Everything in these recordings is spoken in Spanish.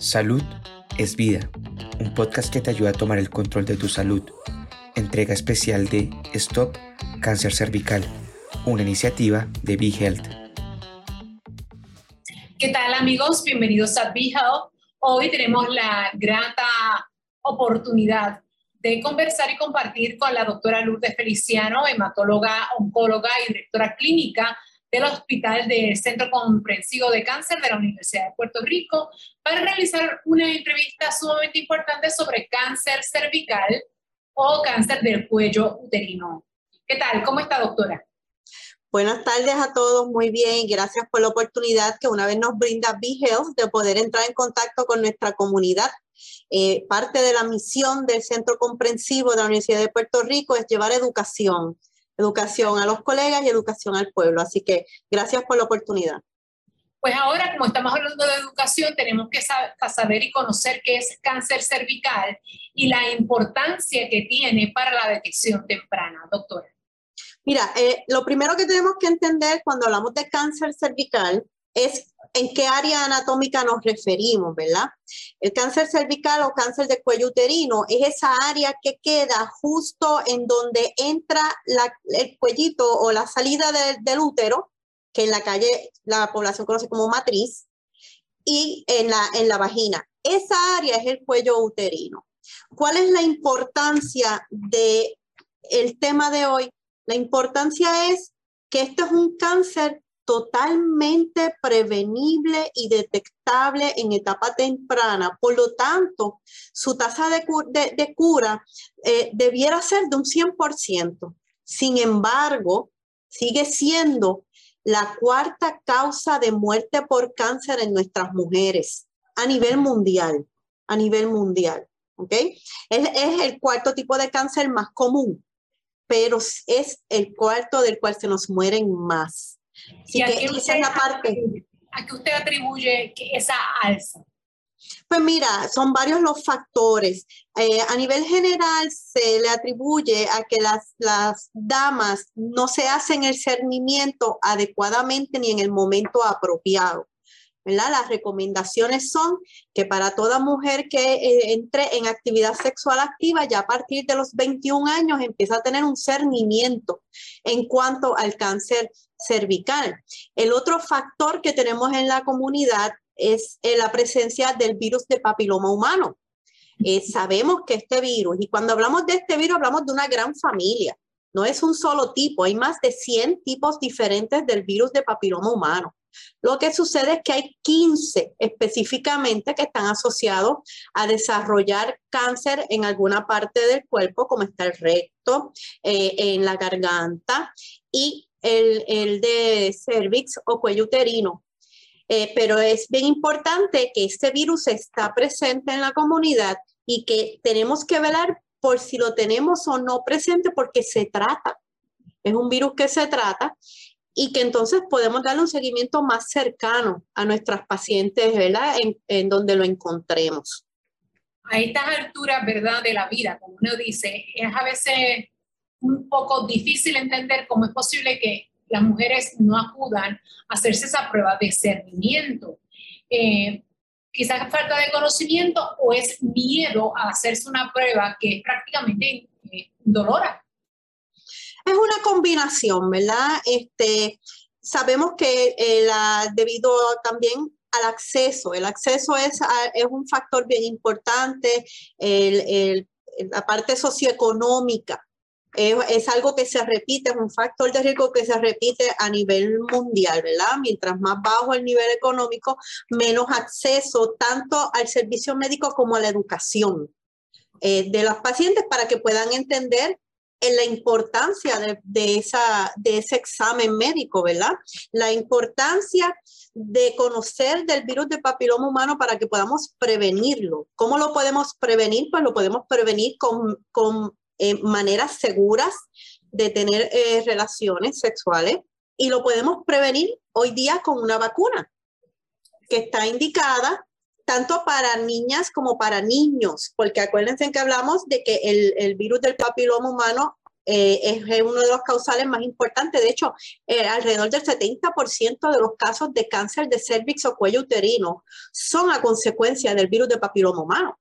Salud es vida, un podcast que te ayuda a tomar el control de tu salud. Entrega especial de Stop Cáncer Cervical, una iniciativa de Be Health. ¿Qué tal amigos? Bienvenidos a Be Health. Hoy tenemos la grata oportunidad de conversar y compartir con la doctora Lourdes Feliciano, hematóloga, oncóloga y directora clínica del Hospital del Centro Comprensivo de Cáncer de la Universidad de Puerto Rico para realizar una entrevista sumamente importante sobre cáncer cervical o cáncer del cuello uterino. ¿Qué tal? ¿Cómo está, doctora? Buenas tardes a todos, muy bien, gracias por la oportunidad que una vez nos brinda BeHealth de poder entrar en contacto con nuestra comunidad. Eh, parte de la misión del Centro Comprensivo de la Universidad de Puerto Rico es llevar educación, educación a los colegas y educación al pueblo. Así que gracias por la oportunidad. Pues ahora, como estamos hablando de educación, tenemos que saber y conocer qué es cáncer cervical y la importancia que tiene para la detección temprana, doctora. Mira, eh, lo primero que tenemos que entender cuando hablamos de cáncer cervical es en qué área anatómica nos referimos, ¿verdad? El cáncer cervical o cáncer de cuello uterino es esa área que queda justo en donde entra el cuellito o la salida del útero, que en la calle la población conoce como matriz, y en la, en la vagina. Esa área es el cuello uterino. ¿Cuál es la importancia del el tema de hoy? La importancia es que esto es un cáncer totalmente prevenible y detectable en etapa temprana. Por lo tanto, su tasa de, cura eh, debiera ser de un 100%. Sin embargo, sigue siendo la cuarta causa de muerte por cáncer en nuestras mujeres a nivel mundial, a nivel mundial. ¿ok? Es, es el cuarto tipo de cáncer más común, pero es el cuarto del cual se nos mueren más. ¿Y a qué, usted, parte. ¿A qué usted atribuye esa alza? Pues mira, son varios los factores. Eh, a nivel general se le atribuye a que las, las damas no se hacen el cernimiento adecuadamente ni en el momento apropiado. Las recomendaciones son que para toda mujer que eh, entre en actividad sexual activa, ya a partir de los 21 años empieza a tener un cernimiento en cuanto al cáncer cervical. El otro factor que tenemos en la comunidad es eh, la presencia del virus de papiloma humano. Eh, sabemos que este virus, y cuando hablamos de este virus hablamos de una gran familia, no es un solo tipo, hay más de 100 tipos diferentes del virus de papiloma humano. Lo que sucede es que hay 15 específicamente que están asociados a desarrollar cáncer en alguna parte del cuerpo, como está el recto, eh, en la garganta y el, de cervix o cuello uterino. Eh, pero es bien importante que este virus está presente en la comunidad y que tenemos que velar por si lo tenemos o no presente porque se trata. Es un virus que se trata y que entonces podemos darle un seguimiento más cercano a nuestras pacientes, ¿verdad? En, donde lo encontremos. A estas alturas, ¿verdad? De la vida, como uno dice, es a veces un poco difícil entender cómo es posible que las mujeres no acudan a hacerse esa prueba de cernimiento. Eh, quizás falta de conocimiento o es miedo a hacerse una prueba que es prácticamente eh, dolora es una combinación, ¿verdad? Este, sabemos que eh, debido también al acceso, el acceso es, es un factor bien importante, la parte socioeconómica. Es, algo que se repite, es un factor de riesgo que se repite a nivel mundial, ¿verdad? Mientras más bajo el nivel económico, menos acceso tanto al servicio médico como a la educación eh, de los pacientes para que puedan entender en la importancia de, esa, de ese examen médico, ¿verdad? La importancia de conocer del virus de papiloma humano para que podamos prevenirlo. ¿Cómo lo podemos prevenir? Pues lo podemos prevenir con, con eh, maneras seguras de tener eh, relaciones sexuales y lo podemos prevenir hoy día con una vacuna que está indicada tanto para niñas como para niños, porque acuérdense que hablamos de que el, virus del papiloma humano eh, es uno de los causales más importantes. De hecho, eh, alrededor del 70% de los casos de cáncer de cervix o cuello uterino son a consecuencia del virus de papiloma humano.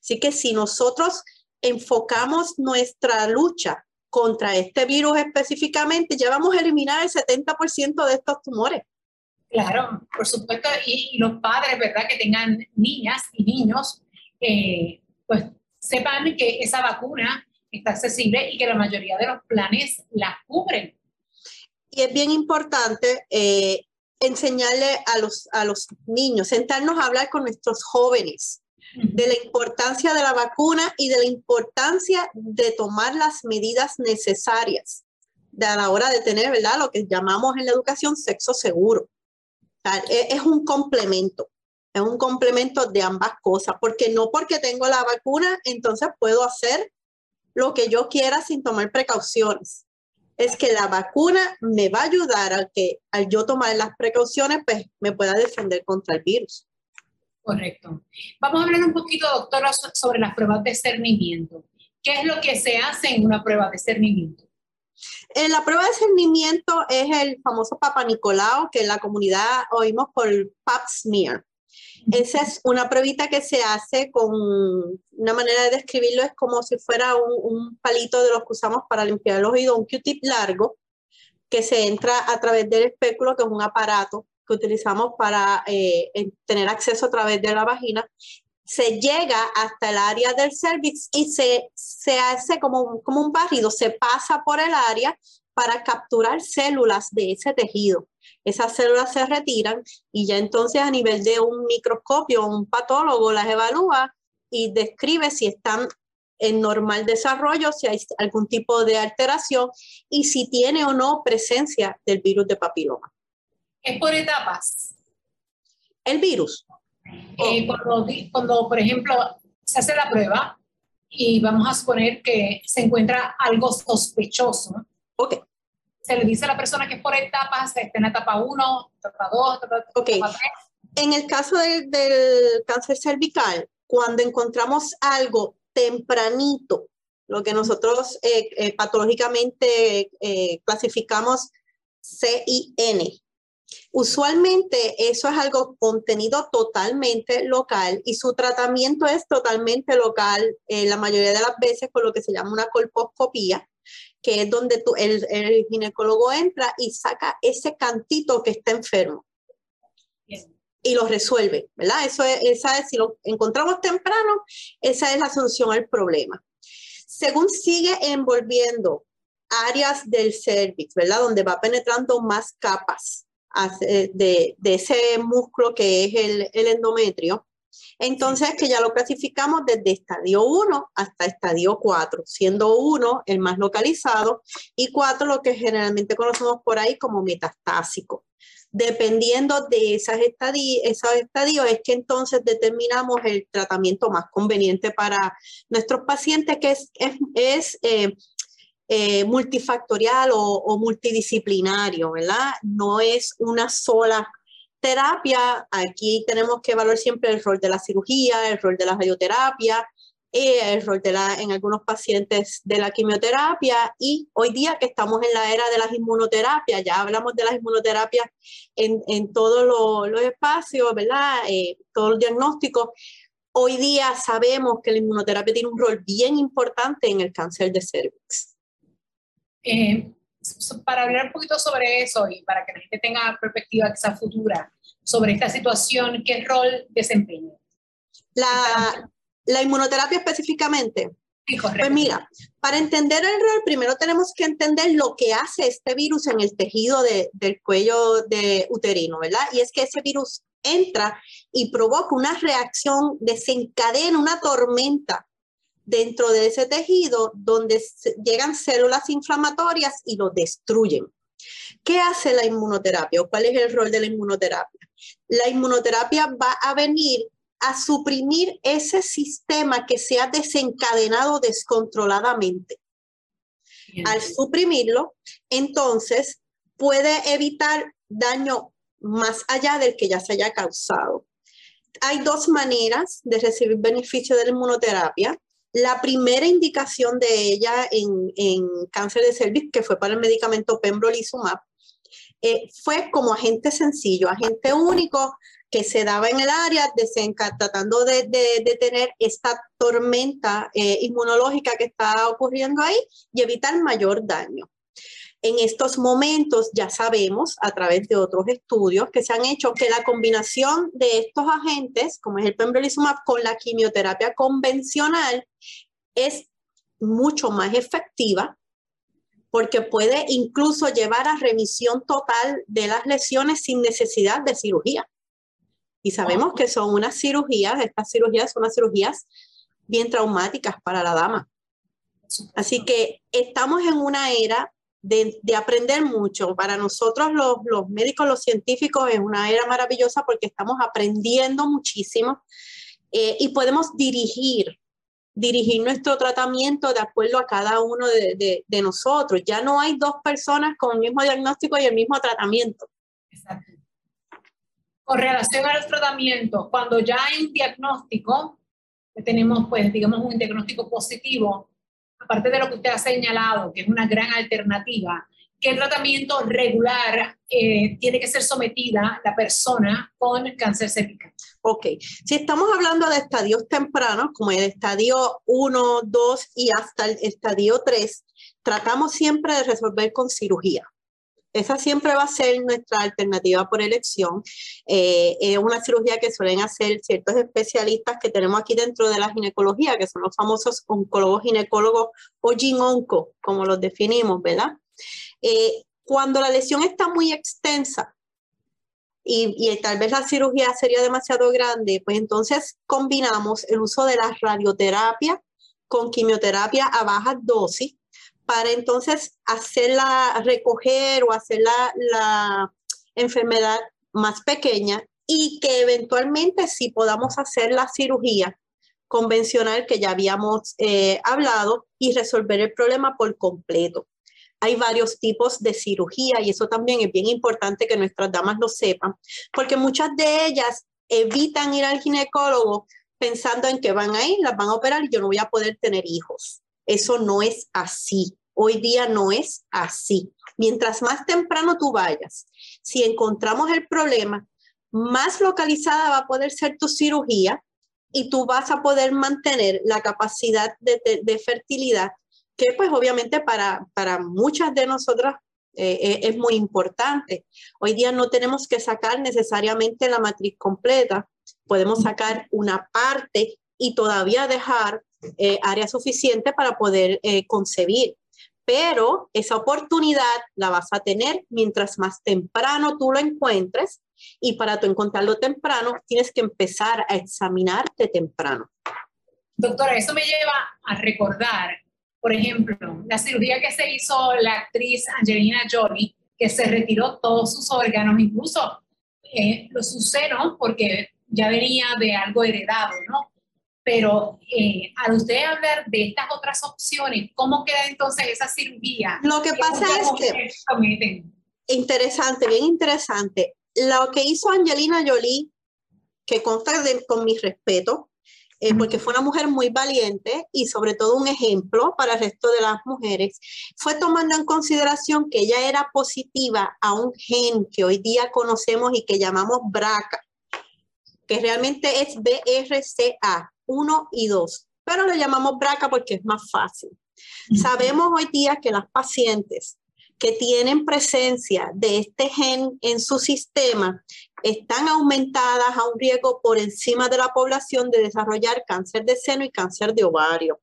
Así que si nosotros enfocamos nuestra lucha contra este virus específicamente, ya vamos a eliminar el 70% de estos tumores. Claro, por supuesto, y, los padres, ¿verdad? Que tengan niñas y niños, eh, pues sepan que esa vacuna está accesible y que la mayoría de los planes la cubren. Y es bien importante eh, enseñarle a los, a los niños, sentarnos a hablar con nuestros jóvenes de la importancia de la vacuna y de la importancia de tomar las medidas necesarias de a la hora de tener, ¿verdad? Lo que llamamos en la educación sexo seguro. E, es un complemento, es un complemento de ambas cosas, porque no porque tengo la vacuna, entonces puedo hacer lo que yo quiera sin tomar precauciones. Es que la vacuna me va a ayudar a que al yo tomar las precauciones, pues me pueda defender contra el virus. Correcto. Vamos a hablar un poquito, doctora, sobre las pruebas de cernimiento. ¿Qué es lo que se hace en una prueba de cernimiento? En la prueba de cernimiento es el famoso Papa Nicolau, que en la comunidad oímos por Pap smear. Esa es una pruebita que se hace con una manera de describirlo, es como si fuera un, palito de los que usamos para limpiar el oído, un Q-tip largo, que se entra a través del espéculo, que es un aparato que utilizamos para eh, tener acceso a través de la vagina, se llega hasta el área del cervix y se, se hace como, como un barrido, se pasa por el área para capturar células de ese tejido esas células se retiran y ya entonces a nivel de un microscopio, un patólogo las evalúa y describe si están en normal desarrollo, si hay algún tipo de alteración y si tiene o no presencia del virus de papiloma. ¿Es por etapas? El virus. Eh, cuando, cuando, por ejemplo, se hace la prueba y vamos a suponer que se encuentra algo sospechoso. Ok se le dice a la persona que es por etapas, está en etapa 1, etapa 2, etapa 3. En el caso del, cáncer cervical, cuando encontramos algo tempranito, lo que nosotros eh, eh, patológicamente eh, clasificamos CIN, Usualmente eso es algo contenido totalmente local y su tratamiento es totalmente local, la mayoría de las veces con lo que se llama una colposcopía, que es donde tú, el, ginecólogo entra y saca ese cantito que está enfermo. Y lo resuelve, ¿verdad? Eso es, esa es, si lo encontramos temprano, esa es la solución al problema. Según sigue envolviendo áreas del cervix, ¿verdad? Donde va penetrando más capas de, de ese músculo que es el, el endometrio, entonces, que ya lo clasificamos desde estadio 1 hasta estadio 4, siendo 1 el más localizado y 4 lo que generalmente conocemos por ahí como metastásico. Dependiendo de esas estadios, esos estadios es que entonces determinamos el tratamiento más conveniente para nuestros pacientes, que es, es, eh, eh, multifactorial o, o multidisciplinario, ¿verdad? No es una sola terapia, aquí tenemos que evaluar siempre el rol de la cirugía, el rol de la radioterapia, eh, el rol de la, en algunos pacientes de la quimioterapia y hoy día que estamos en la era de las inmunoterapias, ya hablamos de las inmunoterapias en, en todos los espacios, ¿verdad? Eh, todos los diagnósticos. Hoy día sabemos que la inmunoterapia tiene un rol bien importante en el cáncer de cervix. Eh, para hablar un poquito sobre eso y para que la gente tenga perspectiva quizá futura, sobre esta situación, ¿qué rol desempeña? La, la inmunoterapia específicamente. Sí, pues mira, para entender el rol, primero tenemos que entender lo que hace este virus en el tejido de, del cuello de uterino, ¿verdad? Y es que ese virus entra y provoca una reacción, desencadena una tormenta dentro de ese tejido donde llegan células inflamatorias y lo destruyen. ¿Qué hace la inmunoterapia o cuál es el rol de la inmunoterapia? La inmunoterapia va a venir a suprimir ese sistema que se ha desencadenado descontroladamente. Al suprimirlo, entonces puede evitar daño más allá del que ya se haya causado. Hay dos maneras de recibir beneficio de la inmunoterapia. La primera indicación de ella en, en cáncer de cervix, que fue para el medicamento pembrolizumab, eh, fue como agente sencillo, agente único que se daba en el área, de, tratando de, de, tener esta tormenta eh, inmunológica que está ocurriendo ahí y evitar mayor daño. En estos momentos ya sabemos a través de otros estudios que se han hecho que la combinación de estos agentes, como es el pembrolizumab con la quimioterapia convencional, es mucho más efectiva porque puede incluso llevar a remisión total de las lesiones sin necesidad de cirugía. Y sabemos que son unas cirugías, estas cirugías son unas cirugías bien traumáticas para la dama. Así que estamos en una era de, aprender mucho. Para nosotros los, los, médicos, los científicos, es una era maravillosa porque estamos aprendiendo muchísimo eh, y podemos dirigir, dirigir nuestro tratamiento de acuerdo a cada uno de, de, nosotros. Ya no hay dos personas con el mismo diagnóstico y el mismo tratamiento. Exacto con relación a los tratamientos, cuando ya hay un diagnóstico, tenemos pues digamos un diagnóstico positivo, aparte de lo que usted ha señalado, que es una gran alternativa, ¿qué tratamiento regular eh, tiene que ser sometida la persona con cáncer cervical? Ok, si estamos hablando de estadios tempranos, como el estadio 1, 2 y hasta el estadio 3, tratamos siempre de resolver con cirugía. Esa siempre va a ser nuestra alternativa por elección. Eh, es una cirugía que suelen hacer ciertos especialistas que tenemos aquí dentro de la ginecología, que son los famosos oncólogos ginecólogos o ginonco, como los definimos, ¿verdad? Eh, cuando la lesión está muy extensa y, y, tal vez la cirugía sería demasiado grande, pues entonces combinamos el uso de la radioterapia con quimioterapia a baja dosis para entonces hacerla recoger o hacer la, enfermedad más pequeña y que eventualmente sí podamos hacer la cirugía convencional que ya habíamos eh, hablado y resolver el problema por completo. Hay varios tipos de cirugía y eso también es bien importante que nuestras damas lo sepan, porque muchas de ellas evitan ir al ginecólogo pensando en que van a ir, las van a operar y yo no voy a poder tener hijos. Eso no es así. Hoy día no es así. Mientras más temprano tú vayas, si encontramos el problema, más localizada va a poder ser tu cirugía y tú vas a poder mantener la capacidad de, fertilidad, que pues obviamente para, para muchas de nosotras eh, eh, es muy importante. Hoy día no tenemos que sacar necesariamente la matriz completa, podemos sacar una parte y todavía dejar eh, área suficiente para poder eh, concebir. Pero esa oportunidad la vas a tener mientras más temprano tú lo encuentres y para tú encontrarlo temprano tienes que empezar a examinarte temprano. Doctora, eso me lleva a recordar, por ejemplo, la cirugía que se hizo la actriz Angelina Jolie, que se retiró todos sus órganos, incluso eh, los senos, porque ya venía de algo heredado, ¿no? Pero eh, al usted hablar de estas otras opciones, ¿cómo queda entonces esa cirugía? Lo que pasa es que, interesante, bien interesante, lo que hizo Angelina Jolie, que consta con mi respeto, eh, porque fue una mujer muy valiente y sobre todo un ejemplo para el resto de las mujeres, fue tomando en consideración que ella era positiva a un gen que hoy día conocemos y que llamamos BRCA, que realmente es BRCA, 1 y 2, pero le llamamos BRCA porque es más fácil. Sabemos hoy día que las pacientes que tienen presencia de este gen en su sistema están aumentadas a un riesgo por encima de la población de desarrollar cáncer de seno y cáncer de ovario.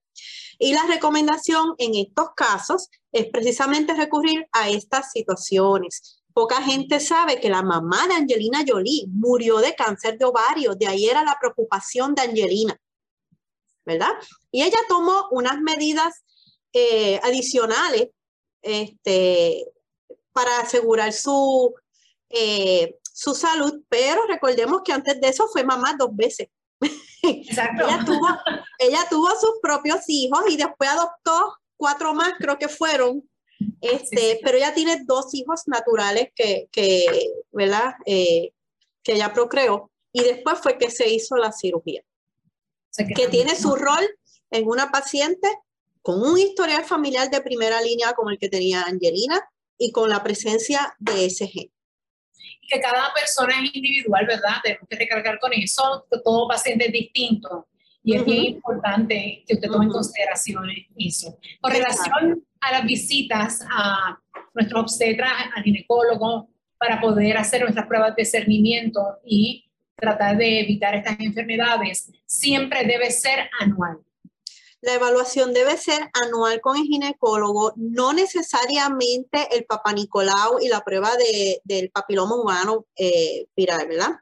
Y la recomendación en estos casos es precisamente recurrir a estas situaciones. Poca gente sabe que la mamá de Angelina Jolie murió de cáncer de ovario, de ahí era la preocupación de Angelina. ¿Verdad? Y ella tomó unas medidas eh, adicionales este, para asegurar su, eh, su salud, pero recordemos que antes de eso fue mamá dos veces. Exacto. ella, tuvo, ella tuvo sus propios hijos y después adoptó cuatro más, creo que fueron, este, pero ella tiene dos hijos naturales que, que ¿verdad? Eh, que ella procreó y después fue que se hizo la cirugía que, tiene su rol en una paciente con un historial familiar de primera línea como el que tenía Angelina y con la presencia de SG. Que cada persona es individual, ¿verdad? Tenemos que recargar con eso, que todo paciente es distinto. Y es bien importante que usted tome en consideración eso. Con relación a las visitas a nuestro obstetra, al ginecólogo, para poder hacer nuestras pruebas de cernimiento y tratar de evitar estas enfermedades, siempre debe ser anual. La evaluación debe ser anual con el ginecólogo, no necesariamente el Papa Nicolau y la prueba del papiloma humano eh, viral, ¿verdad?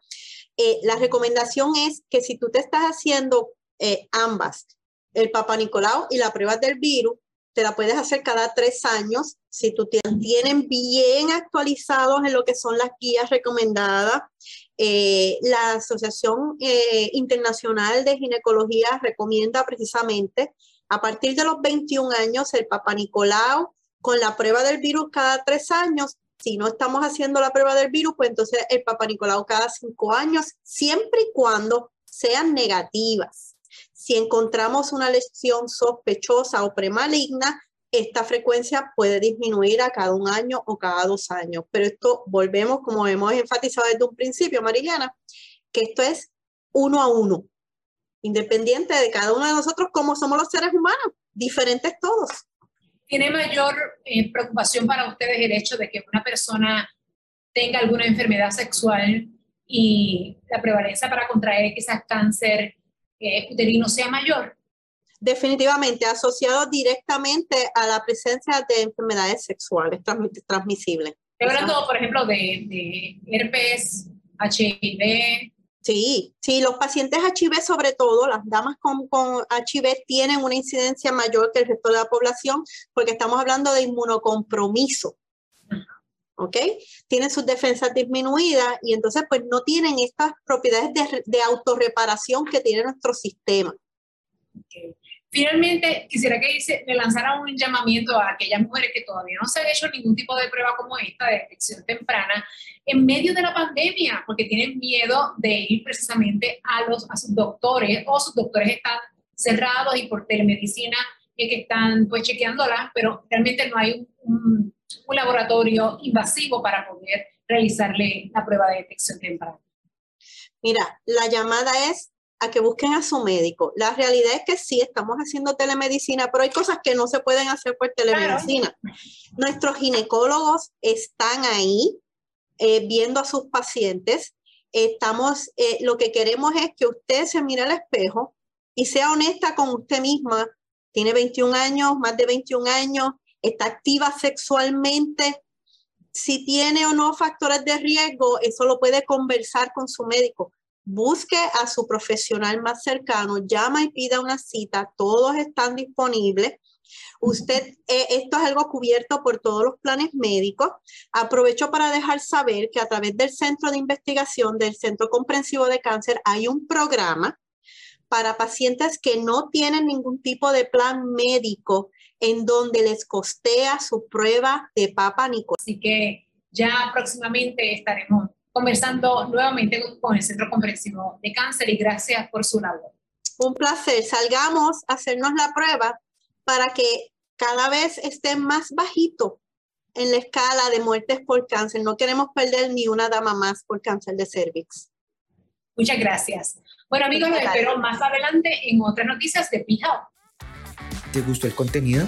Eh, la recomendación es que si tú te estás haciendo eh, ambas, el Papa Nicolau y la prueba del virus, te la puedes hacer cada tres años si tú tienen bien actualizados en lo que son las guías recomendadas. Eh, la Asociación eh, Internacional de Ginecología recomienda precisamente a partir de los 21 años el Papa Nicolau con la prueba del virus cada tres años. Si no estamos haciendo la prueba del virus, pues entonces el Papa Nicolau cada cinco años, siempre y cuando sean negativas. Si encontramos una lesión sospechosa o premaligna, esta frecuencia puede disminuir a cada un año o cada dos años. Pero esto volvemos, como hemos enfatizado desde un principio, Mariliana, que esto es uno a uno, independiente de cada uno de nosotros, como somos los seres humanos, diferentes todos. ¿Tiene mayor eh, preocupación para ustedes el hecho de que una persona tenga alguna enfermedad sexual y la prevalencia para contraer quizás cáncer eh, uterino sea mayor? Definitivamente asociado directamente a la presencia de enfermedades sexuales transmisibles. Estoy hablando, por ejemplo, de, herpes, HIV. Sí, sí, los pacientes HIV sobre todo, las damas con, con HIV tienen una incidencia mayor que el resto de la población porque estamos hablando de inmunocompromiso. ¿ok? Tienen sus defensas disminuidas y entonces pues no tienen estas propiedades de, de autorreparación que tiene nuestro sistema. Finalmente, quisiera que le lanzara un llamamiento a aquellas mujeres que todavía no se han hecho ningún tipo de prueba como esta de detección temprana en medio de la pandemia, porque tienen miedo de ir precisamente a, los, a sus doctores o sus doctores están cerrados y por telemedicina que están pues chequeándolas, pero realmente no hay un laboratorio invasivo para poder realizarle la prueba de detección temprana. Mira, la llamada es a que busquen a su médico. La realidad es que sí, estamos haciendo telemedicina, pero hay cosas que no se pueden hacer por telemedicina. Nuestros ginecólogos están ahí eh, viendo a sus pacientes. Estamos, eh, lo que queremos es que usted se mire al espejo y sea honesta con usted misma. Tiene 21 años, más de 21 años, está activa sexualmente. Si tiene o no factores de riesgo, eso lo puede conversar con su médico busque a su profesional más cercano, llama y pida una cita, todos están disponibles. Usted, eh, esto es algo cubierto por todos los planes médicos. Aprovecho para dejar saber que a través del Centro de Investigación del Centro Comprensivo de Cáncer hay un programa para pacientes que no tienen ningún tipo de plan médico en donde les costea su prueba de Papa Nicolás. Así que ya próximamente estaremos conversando nuevamente con el Centro Comprensivo de Cáncer y gracias por su labor. Un placer. Salgamos a hacernos la prueba para que cada vez esté más bajito en la escala de muertes por cáncer. No queremos perder ni una dama más por cáncer de cervix. Muchas gracias. Bueno amigos, nos espero más adelante en otras noticias de Pijao. ¿Te gustó el contenido?